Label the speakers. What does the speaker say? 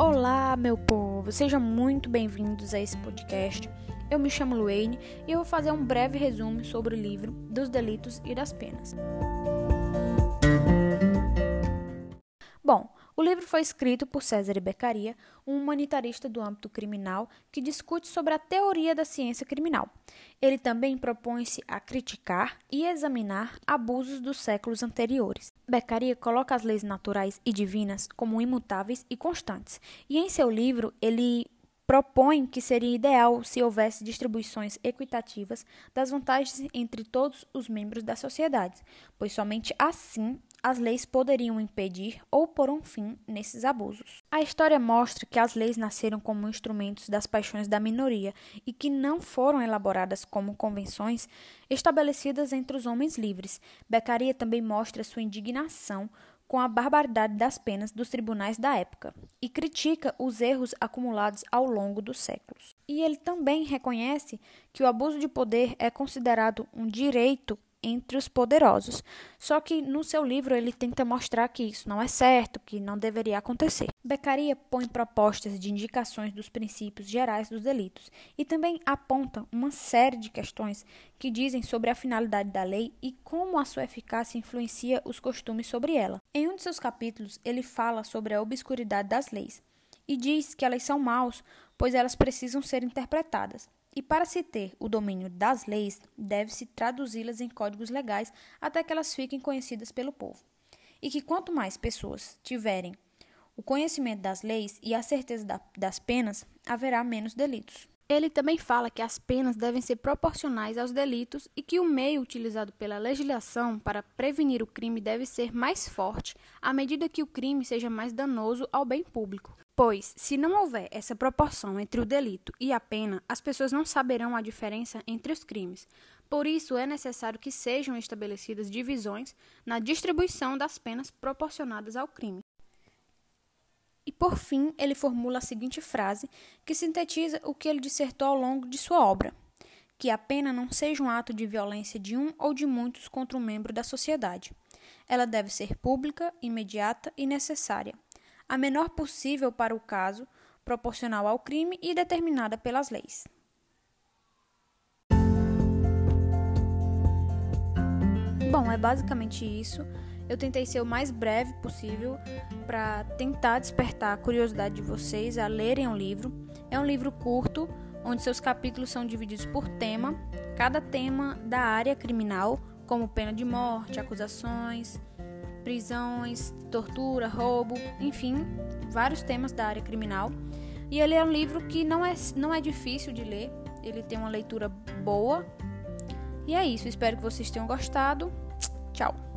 Speaker 1: Olá, meu povo! Sejam muito bem-vindos a esse podcast. Eu me chamo Luane e eu vou fazer um breve resumo sobre o livro Dos Delitos e das Penas. Bom, o livro foi escrito por César Beccaria, um humanitarista do âmbito criminal que discute sobre a teoria da ciência criminal. Ele também propõe-se a criticar e examinar abusos dos séculos anteriores. Beccaria coloca as leis naturais e divinas como imutáveis e constantes, e em seu livro ele propõe que seria ideal se houvesse distribuições equitativas das vantagens entre todos os membros da sociedade, pois somente assim as leis poderiam impedir ou pôr um fim nesses abusos. A história mostra que as leis nasceram como instrumentos das paixões da minoria e que não foram elaboradas como convenções estabelecidas entre os homens livres. Beccaria também mostra sua indignação com a barbaridade das penas dos tribunais da época e critica os erros acumulados ao longo dos séculos. E ele também reconhece que o abuso de poder é considerado um direito entre os poderosos. Só que no seu livro ele tenta mostrar que isso não é certo, que não deveria acontecer. Beccaria põe propostas de indicações dos princípios gerais dos delitos e também aponta uma série de questões que dizem sobre a finalidade da lei e como a sua eficácia influencia os costumes sobre ela. Em um de seus capítulos, ele fala sobre a obscuridade das leis e diz que elas são maus, pois elas precisam ser interpretadas. E para se ter o domínio das leis, deve-se traduzi-las em códigos legais até que elas fiquem conhecidas pelo povo. E que quanto mais pessoas tiverem o conhecimento das leis e a certeza da, das penas, haverá menos delitos. Ele também fala que as penas devem ser proporcionais aos delitos e que o meio utilizado pela legislação para prevenir o crime deve ser mais forte à medida que o crime seja mais danoso ao bem público. Pois, se não houver essa proporção entre o delito e a pena, as pessoas não saberão a diferença entre os crimes. Por isso, é necessário que sejam estabelecidas divisões na distribuição das penas proporcionadas ao crime. Por fim, ele formula a seguinte frase, que sintetiza o que ele dissertou ao longo de sua obra: que a pena não seja um ato de violência de um ou de muitos contra um membro da sociedade. Ela deve ser pública, imediata e necessária a menor possível para o caso, proporcional ao crime e determinada pelas leis. Bom, é basicamente isso. Eu tentei ser o mais breve possível para tentar despertar a curiosidade de vocês a lerem o livro. É um livro curto, onde seus capítulos são divididos por tema, cada tema da área criminal, como pena de morte, acusações, prisões, tortura, roubo, enfim, vários temas da área criminal. E ele é um livro que não é, não é difícil de ler, ele tem uma leitura boa. E é isso, espero que vocês tenham gostado. Tchau!